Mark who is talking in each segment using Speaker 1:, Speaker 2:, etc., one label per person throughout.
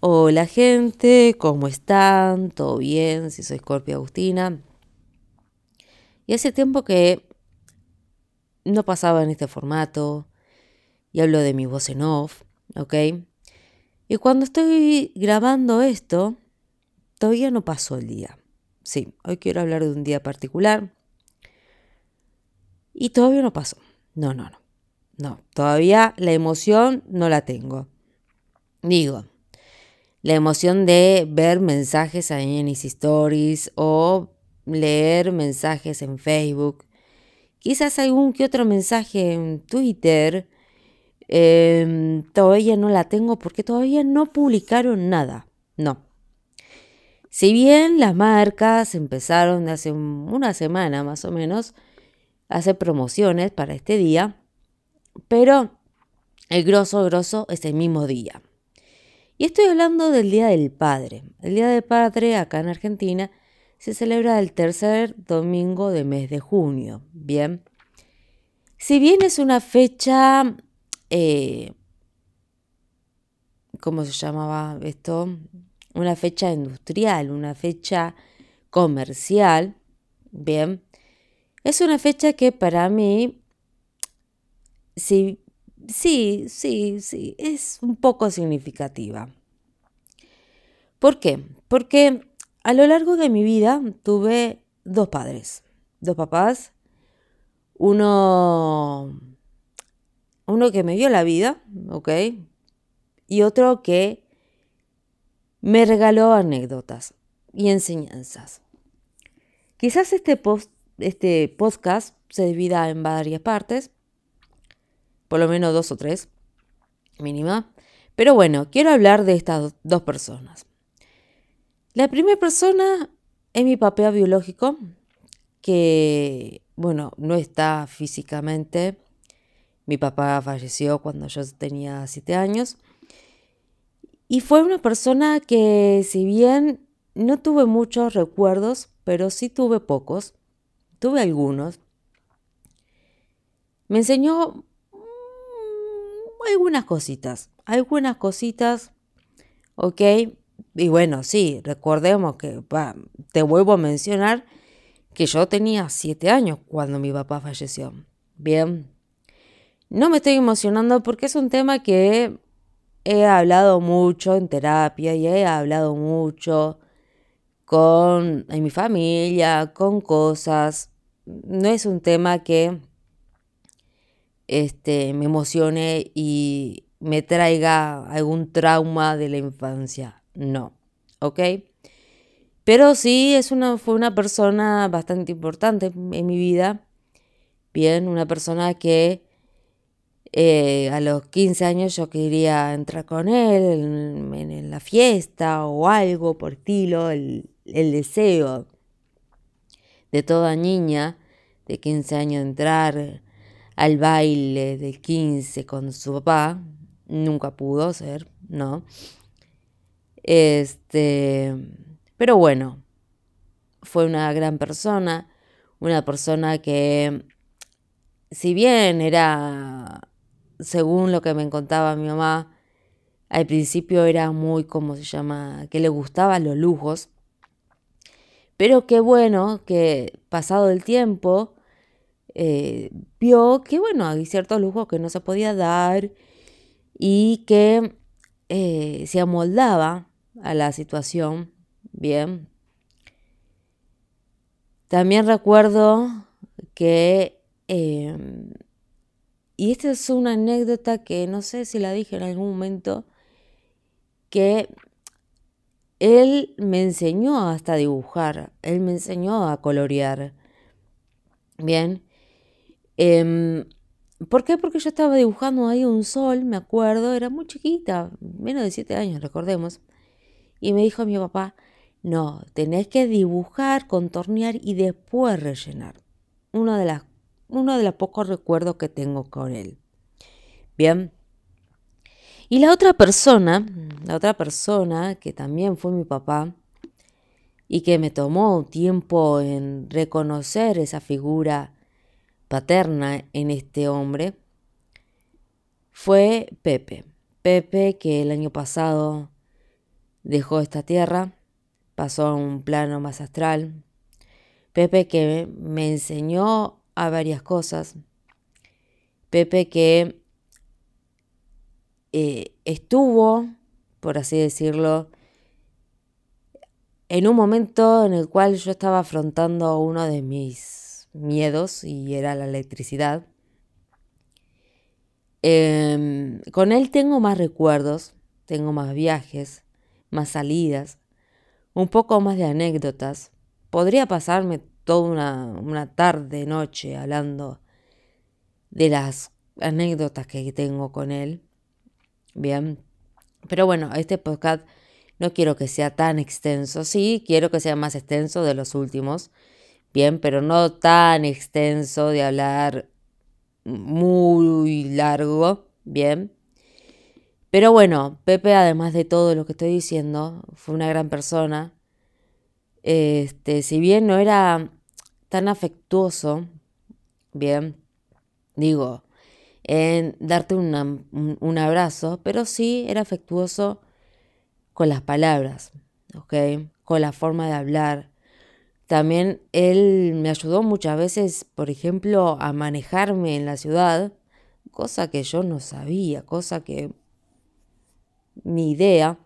Speaker 1: Hola gente, ¿cómo están? ¿Todo bien? Si soy Scorpio Agustina. Y hace tiempo que no pasaba en este formato y hablo de mi voz en off, ¿ok? Y cuando estoy grabando esto, todavía no pasó el día. Sí, hoy quiero hablar de un día particular. Y todavía no pasó. No, no, no. No, todavía la emoción no la tengo. Digo, la emoción de ver mensajes ahí en stories o leer mensajes en Facebook. Quizás algún que otro mensaje en Twitter. Em, todavía no la tengo porque todavía no publicaron nada. No. Si bien las marcas empezaron hace una semana más o menos a hacer promociones para este día, pero el grosso, grosso es el mismo día. Y estoy hablando del Día del Padre. El Día del Padre acá en Argentina se celebra el tercer domingo de mes de junio. Bien. Si bien es una fecha, eh, ¿cómo se llamaba esto? Una fecha industrial, una fecha comercial. Bien. Es una fecha que para mí, sí, sí, sí, es un poco significativa. ¿Por qué? Porque a lo largo de mi vida tuve dos padres, dos papás, uno, uno que me dio la vida, ¿ok? Y otro que me regaló anécdotas y enseñanzas. Quizás este, post, este podcast se divida en varias partes, por lo menos dos o tres, mínima. Pero bueno, quiero hablar de estas dos personas. La primera persona es mi papá biológico, que, bueno, no está físicamente. Mi papá falleció cuando yo tenía siete años. Y fue una persona que, si bien no tuve muchos recuerdos, pero sí tuve pocos, tuve algunos, me enseñó algunas cositas, algunas cositas, ¿ok? Y bueno, sí, recordemos que, te vuelvo a mencionar que yo tenía siete años cuando mi papá falleció. Bien, no me estoy emocionando porque es un tema que he hablado mucho en terapia y he hablado mucho con en mi familia, con cosas. No es un tema que este, me emocione y me traiga algún trauma de la infancia. No, ¿ok? Pero sí es una, fue una persona bastante importante en mi vida. Bien, una persona que eh, a los 15 años yo quería entrar con él en, la fiesta o algo por estilo, el, el deseo de toda niña de 15 años entrar al baile del 15 con su papá. Nunca pudo ser, ¿no? Este, pero bueno, fue una gran persona, una persona que, si bien era, según lo que me contaba mi mamá, al principio era muy, ¿cómo se llama?, que le gustaban los lujos, pero qué bueno que pasado el tiempo, eh, vio que, bueno, hay ciertos lujos que no se podía dar y que eh, se amoldaba a la situación. Bien. También recuerdo que, em, y esta es una anécdota que no sé si la dije en algún momento, que él me enseñó hasta a dibujar, él me enseñó a colorear. Bien, Em, ¿Por qué? Porque yo estaba dibujando ahí un sol, me acuerdo, era muy chiquita, menos de siete años, recordemos. Y me dijo mi papá, no, tenés que dibujar, contornear y después rellenar. Uno de, las, uno de los pocos recuerdos que tengo con él. Bien. Y la otra persona, la otra persona que también fue mi papá y que me tomó tiempo en reconocer esa figura paterna en este hombre fue Pepe. Pepe que el año pasado dejó esta tierra, pasó a un plano más astral. Pepe que me enseñó a varias cosas. Pepe que eh, estuvo, por así decirlo, en un momento en el cual yo estaba afrontando uno de mis miedos y era la electricidad. Em, con él tengo más recuerdos, tengo más viajes, más salidas, un poco más de anécdotas. Podría pasarme toda una, una tarde, noche hablando de las anécdotas que tengo con él. Bien. Pero bueno, este podcast no quiero que sea tan extenso. Sí, quiero que sea más extenso de los últimos. Bien, pero no tan extenso de hablar muy largo. Bien. Pero bueno, Pepe, además de todo lo que estoy diciendo, fue una gran persona. Este, si bien no era tan afectuoso, bien, digo, en darte un, abrazo, pero sí era afectuoso con las palabras, ¿ok? Con la forma de hablar. También él me ayudó muchas veces, por ejemplo, a manejarme en la ciudad, cosa que yo no sabía, cosa que ni idea,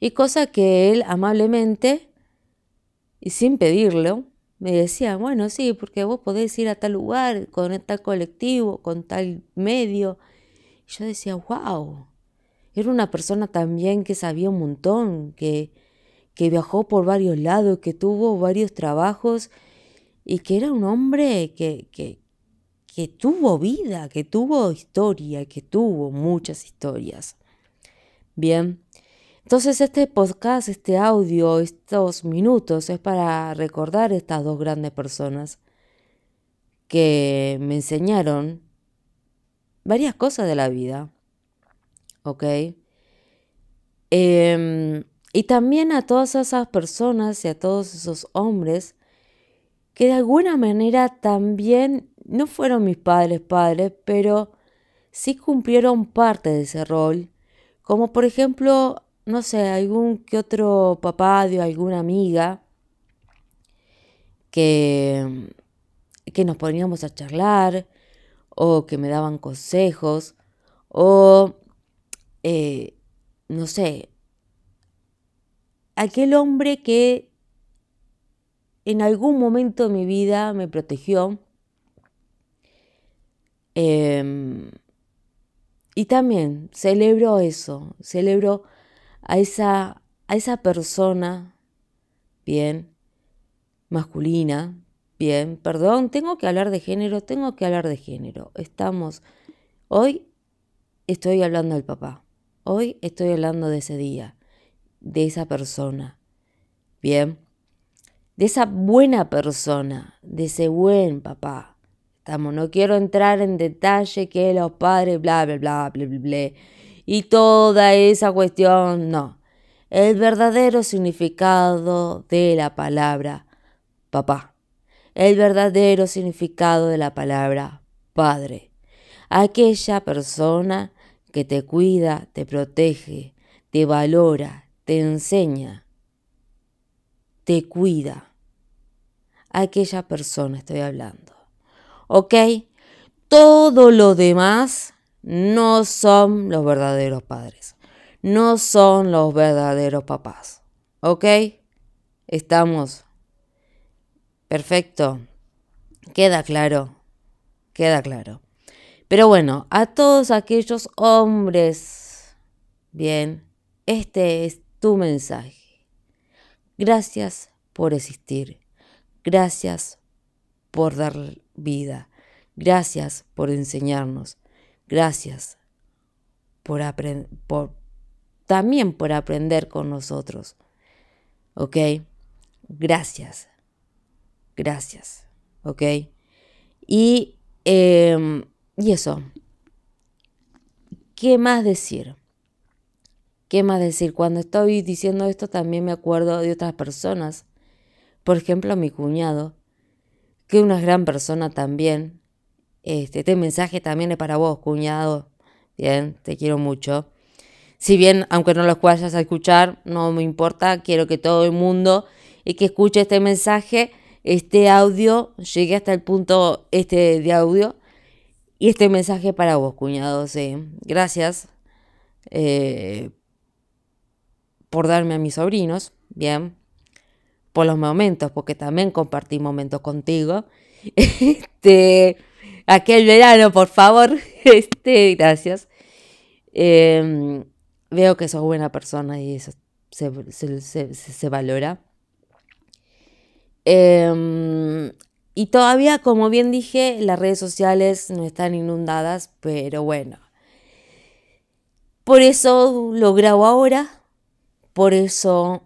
Speaker 1: y cosa que él amablemente y sin pedirlo me decía, bueno, sí, porque vos podés ir a tal lugar con tal colectivo, con tal medio. Y yo decía, wow, era una persona también que sabía un montón, que, que viajó por varios lados, que tuvo varios trabajos y que era un hombre que, que, que tuvo vida, que tuvo historia, que tuvo muchas historias. Bien, entonces este podcast, este audio, estos minutos es para recordar estas dos grandes personas que me enseñaron varias cosas de la vida. ¿Ok? Em, y también a todas esas personas y a todos esos hombres que de alguna manera también no fueron mis padres padres, pero sí cumplieron parte de ese rol, como por ejemplo no sé, algún que otro papá de alguna amiga que, que nos poníamos a charlar o que me daban consejos o, eh, no sé, aquel hombre que en algún momento de mi vida me protegió. Em, y también celebro eso, celebro a esa, a esa persona, bien, masculina, bien, perdón, tengo que hablar de género, tengo que hablar de género. Estamos, hoy estoy hablando del papá, hoy estoy hablando de ese día, de esa persona, bien, de esa buena persona, de ese buen papá. Estamos, no quiero entrar en detalle que los padres, bla, bla, bla, bla, bla, bla y toda esa cuestión, no. El verdadero significado de la palabra papá. El verdadero significado de la palabra padre. Aquella persona que te cuida, te protege, te valora, te enseña, te cuida. Aquella persona estoy hablando. ¿Ok? Todo lo demás no son los verdaderos padres, no son los verdaderos papás. ¿Ok? Estamos. Perfecto. Queda claro. Queda claro. Pero bueno, a todos aquellos hombres, bien, este es tu mensaje. Gracias por existir. Gracias por dar vida. Gracias por enseñarnos. Gracias por, también por aprender con nosotros. ¿Ok? Gracias. Gracias. ¿Ok? Y, em, y eso. ¿Qué más decir? ¿Qué más decir? Cuando estoy diciendo esto también me acuerdo de otras personas. Por ejemplo, mi cuñado, que una gran persona también, este, este, mensaje también es para vos, cuñado. Bien, te quiero mucho. Si bien, aunque no los vayas a escuchar, no me importa, quiero que todo el mundo y que escuche este mensaje, este audio, llegue hasta el punto este de audio y este mensaje para vos, cuñado. Gracias eh, por darme a mis sobrinos, bien, por los momentos, porque también compartí momentos contigo. Este, aquel verano, por favor, este, gracias. Em, veo que sos buena persona y eso se, valora. Em, y todavía, como bien dije, las redes sociales no están inundadas, pero bueno. Por eso lo grabo ahora, por eso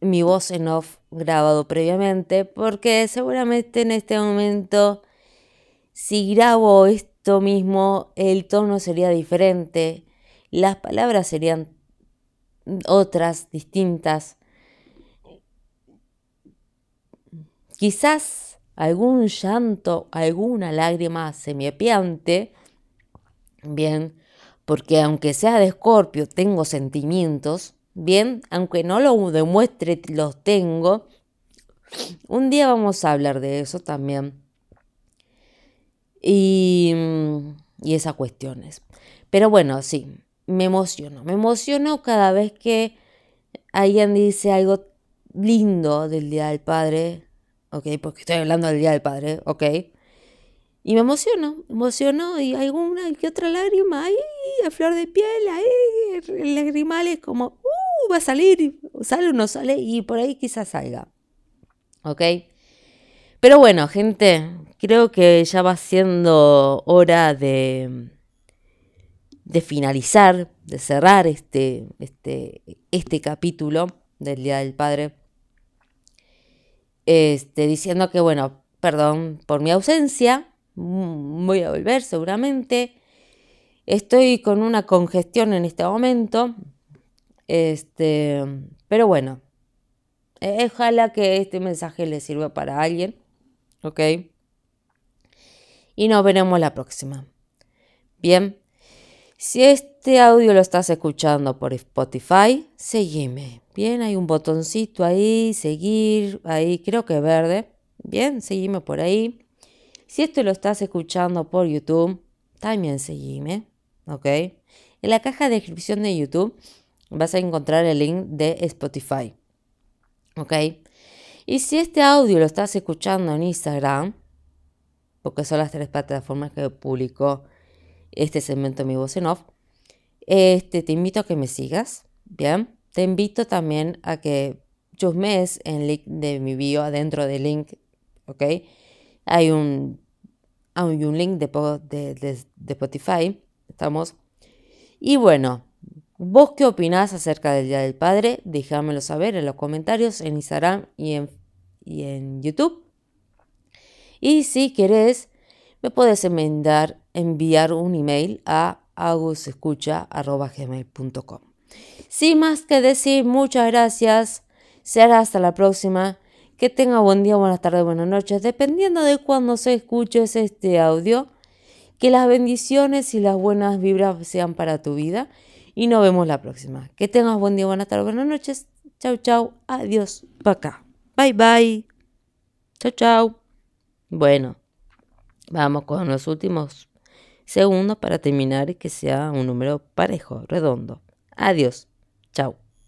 Speaker 1: mi voz en off grabado previamente, porque seguramente en este momento, si grabo esto mismo, el tono sería diferente, las palabras serían otras, distintas. Quizás algún llanto, alguna lágrima semiepiante, bien, porque aunque sea de escorpio, tengo sentimientos, bien, aunque no lo demuestre, los tengo. Un día vamos a hablar de eso también. Y, y esas cuestiones. Pero bueno, sí, me emociono. Me emociono cada vez que alguien dice algo lindo del Día del Padre, ¿ok? Porque estoy hablando del Día del Padre, ¿ok? Y me emociono, me emociono y hay una que otra lágrima ahí, a flor de piel, ahí, lagrimales como, uh, va a salir, sale o no sale, y por ahí quizás salga. ¿Ok? Pero bueno, gente, creo que ya va siendo hora de, de finalizar, de cerrar este, este, este capítulo del Día del Padre. Este, diciendo que, bueno, perdón por mi ausencia, voy a volver seguramente. Estoy con una congestión en este momento. Este, pero bueno, eh, ojalá que este mensaje le sirva para alguien. ¿Ok? Y nos veremos la próxima. Bien, si este audio lo estás escuchando por Spotify, seguime. Bien, hay un botoncito ahí, seguir, ahí creo que verde. Bien, seguime por ahí. Si esto lo estás escuchando por YouTube, también seguime, ¿ok? En la caja de descripción de YouTube vas a encontrar el link de Spotify, ¿ok? Y si este audio lo estás escuchando en Instagram, porque son las tres plataformas que publicó este segmento de mi voz en off, este, te invito a que me sigas, ¿bien? Te invito también a que chusmees en el link de mi bio adentro del link, ¿ok? Hay un, hay un link de, de, Spotify. Estamos. Y bueno, ¿vos qué opinás acerca del Día del Padre? Déjamelo saber en los comentarios en Instagram y en, y en YouTube. Y si querés, me puedes enviar, un email a agusescucha.gmail.com. Sin más que decir, muchas gracias. Será hasta la próxima. Que tenga buen día, buenas tardes, buenas noches, dependiendo de cuándo se escuches este audio. Que las bendiciones y las buenas vibras sean para tu vida. Y nos vemos la próxima. Que tengas buen día, buenas tardes, buenas noches. Chau, chau. Adiós. Pa' acá. Bye, bye. Chau, chau. Bueno, vamos con los últimos segundos para terminar y que sea un número parejo, redondo. Adiós. Chau.